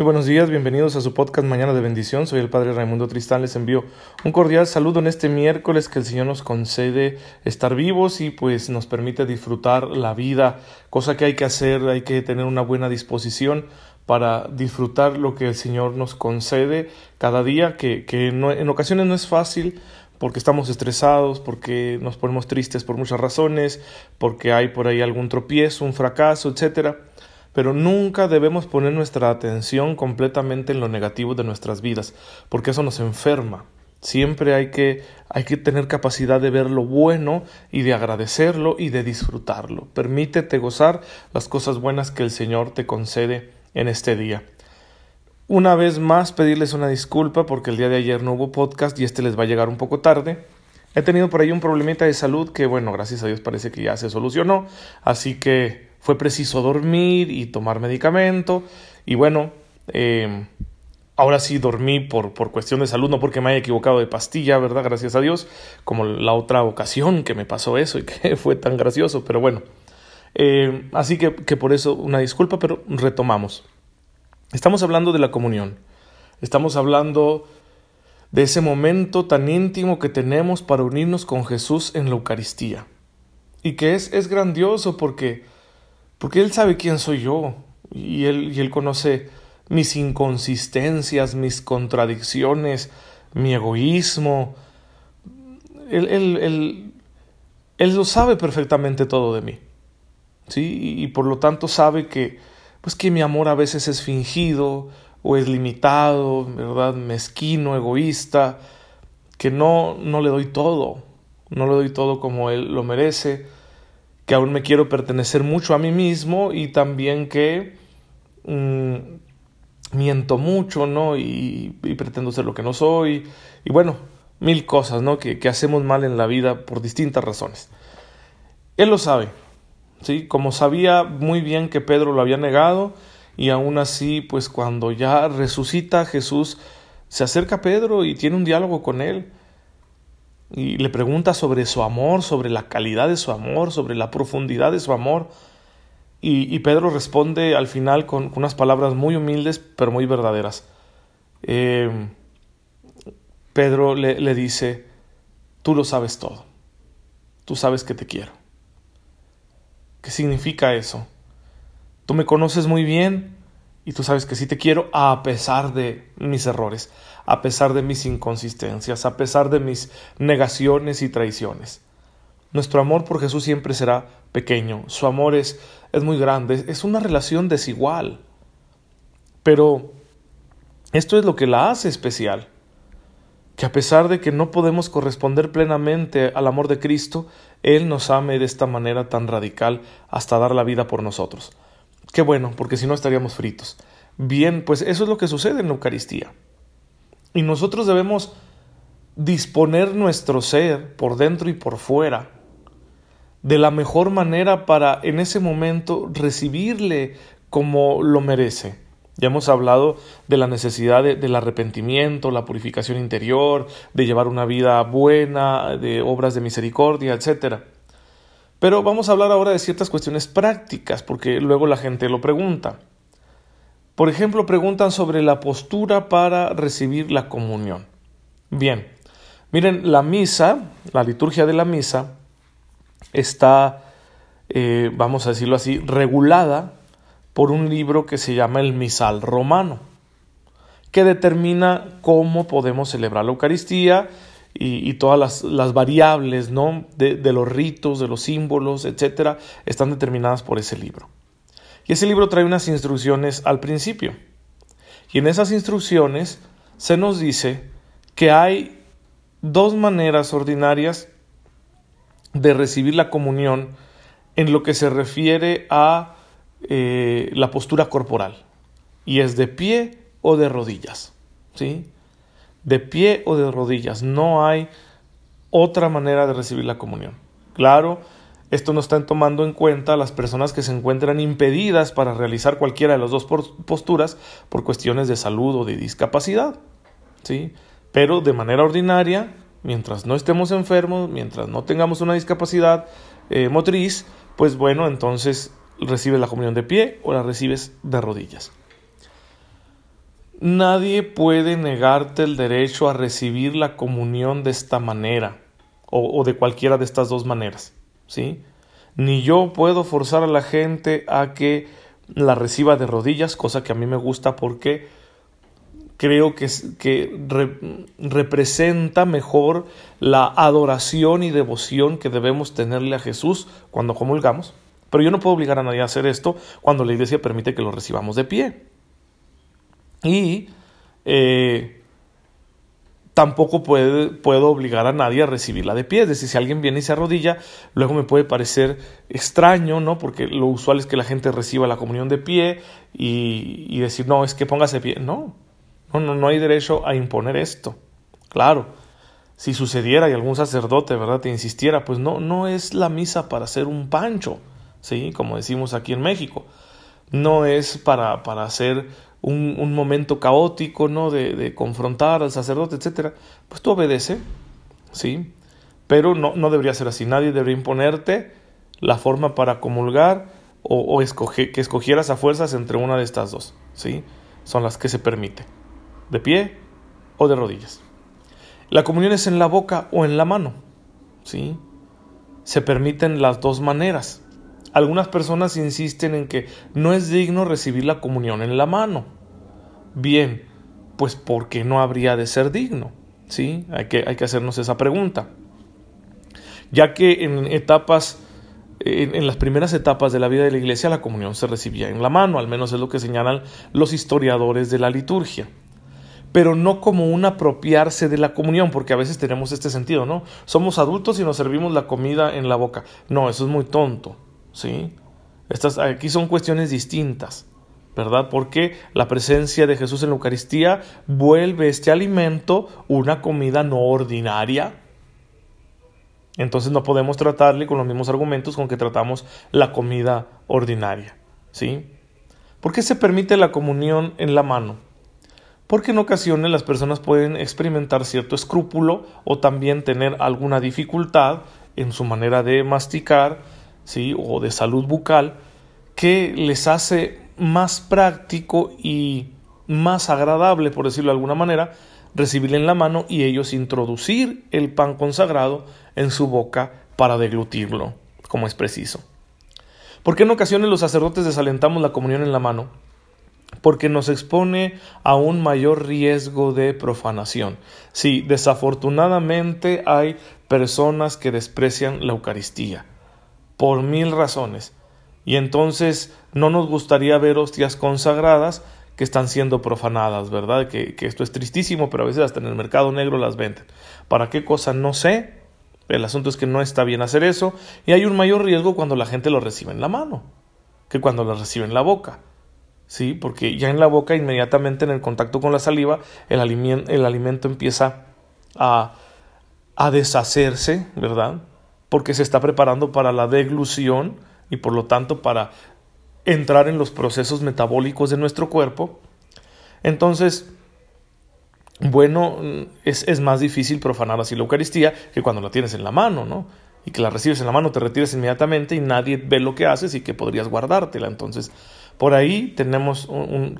Muy buenos días, bienvenidos a su podcast Mañana de Bendición. Soy el Padre Raimundo Tristán. Les envío un cordial saludo en este miércoles que el Señor nos concede estar vivos y pues nos permite disfrutar la vida, cosa que hay que hacer, hay que tener una buena disposición para disfrutar lo que el Señor nos concede cada día, que, que en ocasiones no es fácil porque estamos estresados, porque nos ponemos tristes por muchas razones, porque hay por ahí algún tropiezo, un fracaso, etcétera pero nunca debemos poner nuestra atención completamente en lo negativo de nuestras vidas, porque eso nos enferma. Siempre hay que, hay que tener capacidad de ver lo bueno y de agradecerlo y de disfrutarlo. Permítete gozar las cosas buenas que el Señor te concede en este día. Una vez más pedirles una disculpa porque el día de ayer no hubo podcast y este les va a llegar un poco tarde. He tenido por ahí un problemita de salud que bueno, gracias a Dios parece que ya se solucionó, así que fue preciso dormir y tomar medicamento y bueno, eh, ahora sí dormí por, por cuestión de salud, no porque me haya equivocado de pastilla, ¿verdad? Gracias a Dios, como la otra ocasión que me pasó eso y que fue tan gracioso, pero bueno. Eh, así que, que por eso una disculpa, pero retomamos. Estamos hablando de la comunión. Estamos hablando de ese momento tan íntimo que tenemos para unirnos con Jesús en la Eucaristía. Y que es, es grandioso porque porque Él sabe quién soy yo y Él, y él conoce mis inconsistencias, mis contradicciones, mi egoísmo. Él, él, él, él, lo sabe perfectamente todo de mí. ¿sí? Y, por lo tanto sabe que, pues que mi amor a veces es fingido o es limitado, ¿verdad? Mezquino, egoísta, que no, no le doy todo, no le doy todo como Él lo merece que aún me quiero pertenecer mucho a mí mismo y también que mm, miento mucho, ¿no? Y, pretendo ser lo que no soy. Y bueno, mil cosas, ¿no? Que, que, hacemos mal en la vida por distintas razones. Él lo sabe, ¿sí? Como sabía muy bien que Pedro lo había negado y aún así, pues cuando ya resucita Jesús, se acerca a Pedro y tiene un diálogo con él y le pregunta sobre su amor, sobre la calidad de su amor, sobre la profundidad de su amor. Y, Pedro responde al final con, unas palabras muy humildes, pero muy verdaderas. Eh, Pedro le, le dice, tú lo sabes todo, tú sabes que te quiero. ¿Qué significa eso? Tú me conoces muy bien y tú sabes que sí te quiero a pesar de mis errores, a pesar de mis inconsistencias, a pesar de mis negaciones y traiciones. Nuestro amor por Jesús siempre será pequeño, su amor es, es muy grande, es una relación desigual. Pero esto es lo que la hace especial, que a pesar de que no podemos corresponder plenamente al amor de Cristo, Él nos ame de esta manera tan radical hasta dar la vida por nosotros. Qué bueno, porque si no estaríamos fritos. Bien, pues eso es lo que sucede en la Eucaristía. Y nosotros debemos disponer nuestro ser por dentro y por fuera de la mejor manera para en ese momento recibirle como lo merece. Ya hemos hablado de la necesidad del arrepentimiento, la purificación interior, de llevar una vida buena, de obras de misericordia, etcétera. Pero vamos a hablar ahora de ciertas cuestiones prácticas, porque luego la gente lo pregunta. Por ejemplo, preguntan sobre la postura para recibir la comunión. Bien, miren, la misa, la liturgia de la misa, está, eh, vamos a decirlo así, regulada por un libro que se llama el Misal Romano, que determina cómo podemos celebrar la Eucaristía y, todas las, variables ¿no? de, de, los ritos, de los símbolos, etcétera, están determinadas por ese libro. Y ese libro trae unas instrucciones al principio. Y en esas instrucciones se nos dice que hay dos maneras ordinarias de recibir la comunión en lo que se refiere a eh, la postura corporal. Y es de pie o de rodillas. ¿sí? de pie o de rodillas. No hay otra manera de recibir la comunión. Claro, esto no está tomando en cuenta las personas que se encuentran impedidas para realizar cualquiera de las dos posturas por cuestiones de salud o de discapacidad. ¿sí? Pero de manera ordinaria, mientras no estemos enfermos, mientras no tengamos una discapacidad eh, motriz, pues bueno, entonces recibes la comunión de pie o la recibes de rodillas. nadie puede negarte el derecho a recibir la comunión de esta manera o, de cualquiera de estas dos maneras, ¿sí? Ni yo puedo forzar a la gente a que la reciba de rodillas, cosa que a mí me gusta porque creo que, que representa mejor la adoración y devoción que debemos tenerle a Jesús cuando comulgamos. Pero yo no puedo obligar a nadie a hacer esto cuando la iglesia permite que lo recibamos de pie. Y eh, tampoco puedo obligar a nadie a recibirla de pie. Es decir, si alguien viene y se arrodilla, luego me puede parecer extraño, ¿no? Porque lo usual es que la gente reciba la comunión de pie y, decir, no, es que póngase de pie. No, no, no, no hay derecho a imponer esto. Claro, si sucediera y algún sacerdote, ¿verdad?, te insistiera, pues no, no es la misa para hacer un pancho, ¿sí? Como decimos aquí en México. No es para, para hacer un, un momento caótico, ¿no? De, de, confrontar al sacerdote, etcétera. Pues tú obedece, ¿sí? Pero no, no debería ser así. Nadie debería imponerte la forma para comulgar o, o que escogieras a fuerzas entre una de estas dos, ¿sí? Son las que se permite de pie o de rodillas. La comunión es en la boca o en la mano. ¿sí? Se permiten las dos maneras. Algunas personas insisten en que no es digno recibir la comunión en la mano. Bien, pues ¿por qué no habría de ser digno? ¿Sí? Hay que, hay que hacernos esa pregunta. Ya que en etapas, en, en, las primeras etapas de la vida de la iglesia, la comunión se recibía en la mano, al menos es lo que señalan los historiadores de la liturgia pero no como un apropiarse de la comunión, porque a veces tenemos este sentido, ¿no? Somos adultos y nos servimos la comida en la boca. No, eso es muy tonto, ¿sí? Estas aquí son cuestiones distintas, ¿verdad? Porque la presencia de Jesús en la Eucaristía vuelve este alimento una comida no ordinaria. Entonces no podemos tratarle con los mismos argumentos con que tratamos la comida ordinaria, ¿sí? ¿Por qué se permite la comunión en la mano? porque en ocasiones las personas pueden experimentar cierto escrúpulo o también tener alguna dificultad en su manera de masticar, ¿sí? o de salud bucal, que les hace más práctico y más agradable, por decirlo de alguna manera, recibir en la mano y ellos introducir el pan consagrado en su boca para deglutirlo, como es preciso. Porque en ocasiones los sacerdotes desalentamos la comunión en la mano porque nos expone a un mayor riesgo de profanación. Sí, desafortunadamente hay personas que desprecian la Eucaristía, por mil razones, y entonces no nos gustaría ver hostias consagradas que están siendo profanadas, ¿verdad? Que, esto es tristísimo, pero a veces hasta en el mercado negro las venden. ¿Para qué cosa? No sé. El asunto es que no está bien hacer eso y hay un mayor riesgo cuando la gente lo recibe en la mano que cuando lo recibe en la boca. ¿sí? Porque ya en la boca, inmediatamente en el contacto con la saliva, el, alimento, el alimento empieza a, a deshacerse, ¿verdad? Porque se está preparando para la deglución y por lo tanto para entrar en los procesos metabólicos de nuestro cuerpo. Entonces, bueno, es, es, más difícil profanar así la Eucaristía que cuando la tienes en la mano, ¿no? Y que la recibes en la mano, te retires inmediatamente y nadie ve lo que haces y que podrías guardártela. Entonces, por ahí tenemos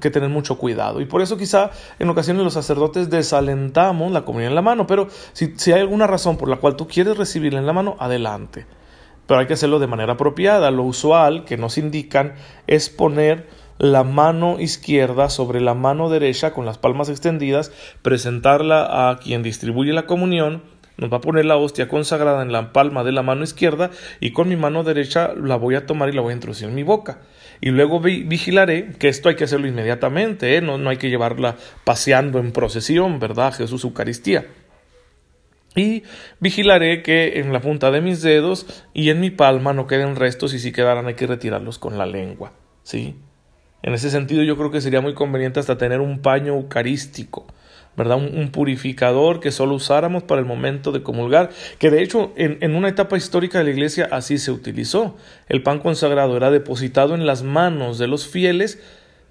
que tener mucho cuidado. Y por eso quizá en ocasiones los sacerdotes desalentamos la comunión en la mano. Pero si, si hay alguna razón por la cual tú quieres recibirla en la mano, adelante. Pero hay que hacerlo de manera apropiada. Lo usual que nos indican es poner la mano izquierda sobre la mano derecha con las palmas extendidas, presentarla a quien distribuye la comunión, nos va a poner la hostia consagrada en la palma de la mano izquierda y con mi mano derecha la voy a tomar y la voy a introducir en mi boca y luego vigilaré, que esto hay que hacerlo inmediatamente, ¿eh? no, no hay que llevarla paseando en procesión, ¿verdad? Jesús Eucaristía. Y vigilaré que en la punta de mis dedos y en mi palma no queden restos y si quedaran hay que retirarlos con la lengua, ¿sí? En ese sentido yo creo que sería muy conveniente hasta tener un paño eucarístico, Un, purificador que solo usáramos para el momento de comulgar, que de hecho en, en, una etapa histórica de la iglesia así se utilizó. El pan consagrado era depositado en las manos de los fieles,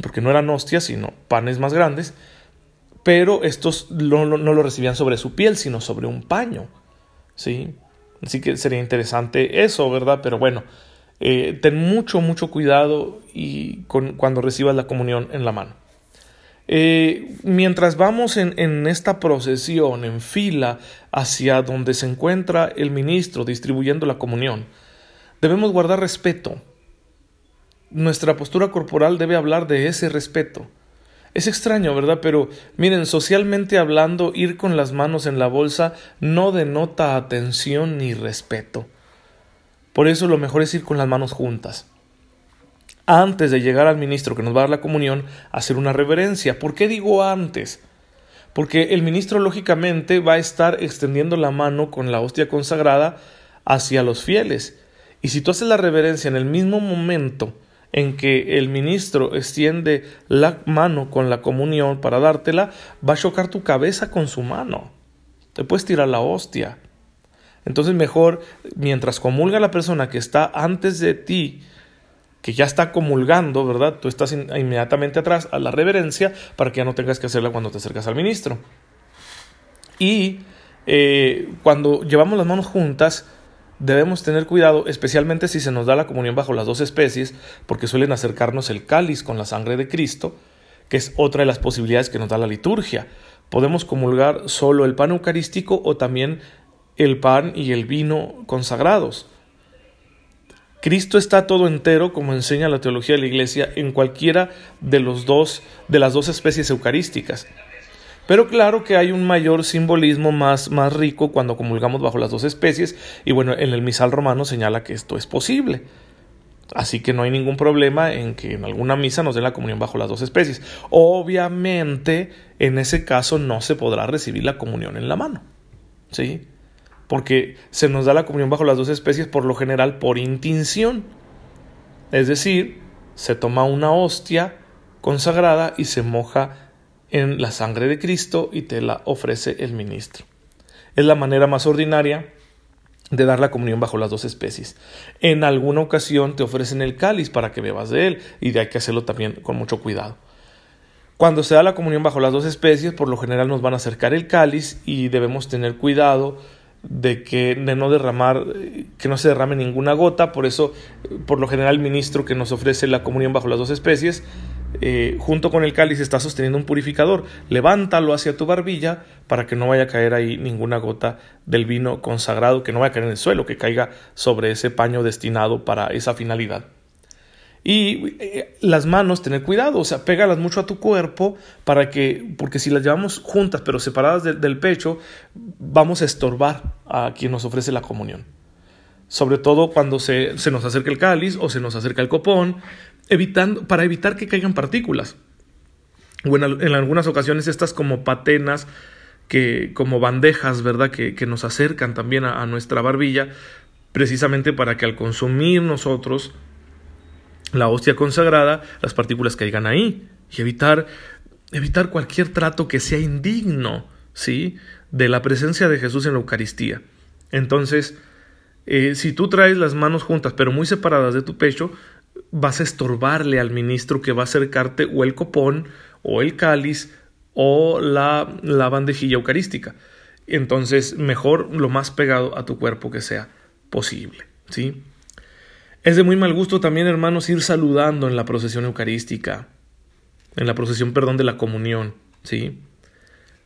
porque no eran hostias, sino panes más grandes, pero estos no, no, lo recibían sobre su piel, sino sobre un paño, ¿sí? Así que sería interesante eso, ¿verdad? Pero bueno, eh, ten mucho, mucho cuidado y con, cuando recibas la comunión en la mano. Eh, mientras vamos en, en esta procesión, en fila, hacia donde se encuentra el ministro distribuyendo la comunión, debemos guardar respeto. Nuestra postura corporal debe hablar de ese respeto. Es extraño, ¿verdad? Pero miren, socialmente hablando, ir con las manos en la bolsa no denota atención ni respeto. Por eso lo mejor es ir con las manos juntas. Antes de llegar al ministro que nos va a dar la comunión, hacer una reverencia. ¿Por qué digo antes? Porque el ministro lógicamente va a estar extendiendo la mano con la hostia consagrada hacia los fieles. Y si tú haces la reverencia en el mismo momento en que el ministro extiende la mano con la comunión para dártela, va a chocar tu cabeza con su mano. Te puedes tirar la hostia. Entonces mejor, mientras comulga la persona que está antes de ti, que ya está comulgando, ¿verdad? Tú estás inmediatamente atrás a la reverencia para que ya no tengas que hacerla cuando te acercas al ministro. Y eh, cuando llevamos las manos juntas, debemos tener cuidado, especialmente si se nos da la comunión bajo las dos especies, porque suelen acercarnos el cáliz con la sangre de Cristo, que es otra de las posibilidades que nos da la liturgia. Podemos comulgar solo el pan eucarístico o también el pan y el vino consagrados. Cristo está todo entero, como enseña la teología de la Iglesia, en cualquiera de los dos de las dos especies eucarísticas. Pero claro que hay un mayor simbolismo más, más rico cuando comulgamos bajo las dos especies, y bueno, en el misal romano señala que esto es posible. Así que no hay ningún problema en que en alguna misa nos den la comunión bajo las dos especies. Obviamente, en ese caso no se podrá recibir la comunión en la mano. ¿Sí? Porque se nos da la comunión bajo las dos especies por lo general por intinción. Es decir, se toma una hostia consagrada y se moja en la sangre de Cristo y te la ofrece el ministro. Es la manera más ordinaria de dar la comunión bajo las dos especies. En alguna ocasión te ofrecen el cáliz para que bebas de él y de hay que hacerlo también con mucho cuidado. Cuando se da la comunión bajo las dos especies, por lo general nos van a acercar el cáliz y debemos tener cuidado de que de no derramar, que no se derrame ninguna gota, por eso, por lo general, el ministro que nos ofrece la comunión bajo las dos especies, eh, junto con el cáliz está sosteniendo un purificador. Levántalo hacia tu barbilla para que no vaya a caer ahí ninguna gota del vino consagrado, que no vaya a caer en el suelo, que caiga sobre ese paño destinado para esa finalidad. Y eh, las manos, tener cuidado, o sea, pégalas mucho a tu cuerpo para que, porque si las llevamos juntas pero separadas del pecho, vamos a estorbar a quien nos ofrece la comunión. Sobre todo cuando se, se nos acerca el cáliz o se nos acerca el copón, evitando, para evitar que caigan partículas. O en, algunas ocasiones estas como patenas, que, como bandejas, ¿verdad? Que, que nos acercan también a, a nuestra barbilla, precisamente para que al consumir nosotros la hostia consagrada, las partículas caigan ahí y evitar, evitar cualquier trato que sea indigno, ¿sí? De la presencia de Jesús en la Eucaristía. Entonces, eh, si tú traes las manos juntas pero muy separadas de tu pecho, vas a estorbarle al ministro que va a acercarte o el copón o el cáliz o la, la bandejilla eucarística. Entonces, mejor lo más pegado a tu cuerpo que sea posible, ¿sí? Es de muy mal gusto también, hermanos, ir saludando en la procesión eucarística, en la procesión, perdón, de la comunión, ¿sí?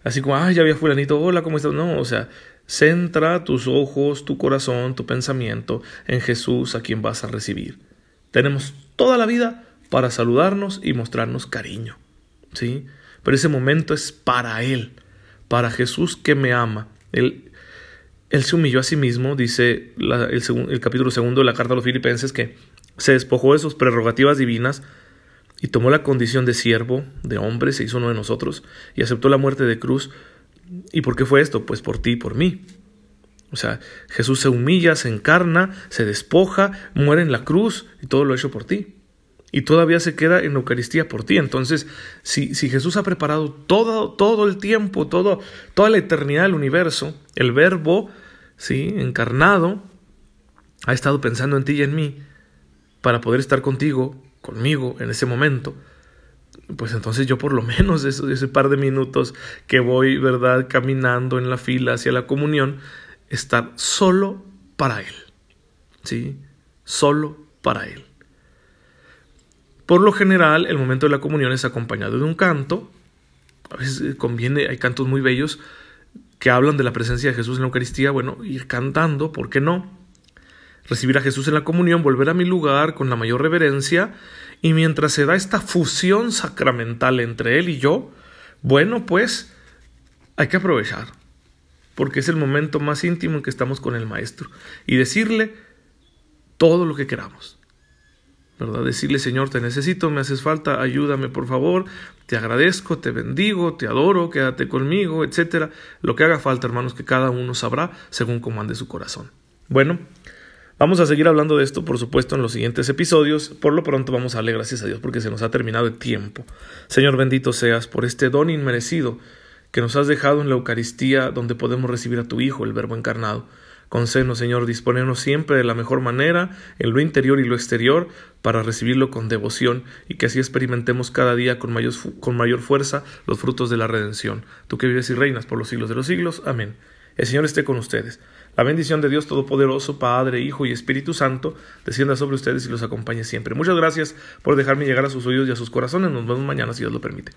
Así como, ay, ya había fulanito, hola, ¿cómo estás? No, o sea, centra tus ojos, tu corazón, tu pensamiento en Jesús a quien vas a recibir. Tenemos toda la vida para saludarnos y mostrarnos cariño, ¿sí? Pero ese momento es para Él, para Jesús que me ama. Él él se humilló a sí mismo, dice el, capítulo segundo de la carta a los filipenses, que se despojó de sus prerrogativas divinas y tomó la condición de siervo, de hombre, se hizo uno de nosotros y aceptó la muerte de cruz. ¿Y por qué fue esto? Pues por ti y por mí. O sea, Jesús se humilla, se encarna, se despoja, muere en la cruz y todo lo hecho por ti. Y todavía se queda en Eucaristía por ti. Entonces, si, si Jesús ha preparado todo, todo el tiempo, todo, toda la eternidad del universo, el Verbo ¿sí? encarnado, ha estado pensando en ti y en mí para poder estar contigo, conmigo, en ese momento, pues entonces yo por lo menos ese, ese par de minutos que voy, ¿verdad?, caminando en la fila hacia la comunión, estar solo para Él, ¿sí? Solo para Él. Por lo general, el momento de la comunión es acompañado de un canto, a veces conviene, hay cantos muy bellos que hablan de la presencia de Jesús en la Eucaristía, bueno, ir cantando, ¿por qué no? Recibir a Jesús en la comunión, volver a mi lugar con la mayor reverencia, y mientras se da esta fusión sacramental entre Él y yo, bueno, pues hay que aprovechar, porque es el momento más íntimo en que estamos con el Maestro, y decirle todo lo que queramos. ¿Verdad? Decirle, Señor, te necesito, me haces falta, ayúdame por favor, te agradezco, te bendigo, te adoro, quédate conmigo, etcétera. Lo que haga falta, hermanos, que cada uno sabrá según comande su corazón. Bueno, vamos a seguir hablando de esto, por supuesto, en los siguientes episodios. Por lo pronto vamos a darle gracias a Dios porque se nos ha terminado el tiempo. Señor, bendito seas por este don inmerecido que nos has dejado en la Eucaristía donde podemos recibir a tu Hijo, el Verbo encarnado. Concédenos, Señor, disponernos siempre de la mejor manera, en lo interior y lo exterior, para recibirlo con devoción y que así experimentemos cada día con mayor, con mayor fuerza los frutos de la redención. Tú que vives y reinas por los siglos de los siglos. Amén. El Señor esté con ustedes. La bendición de Dios Todopoderoso, Padre, Hijo y Espíritu Santo, descienda sobre ustedes y los acompañe siempre. Muchas gracias por dejarme llegar a sus oídos y a sus corazones. Nos vemos mañana si Dios lo permite.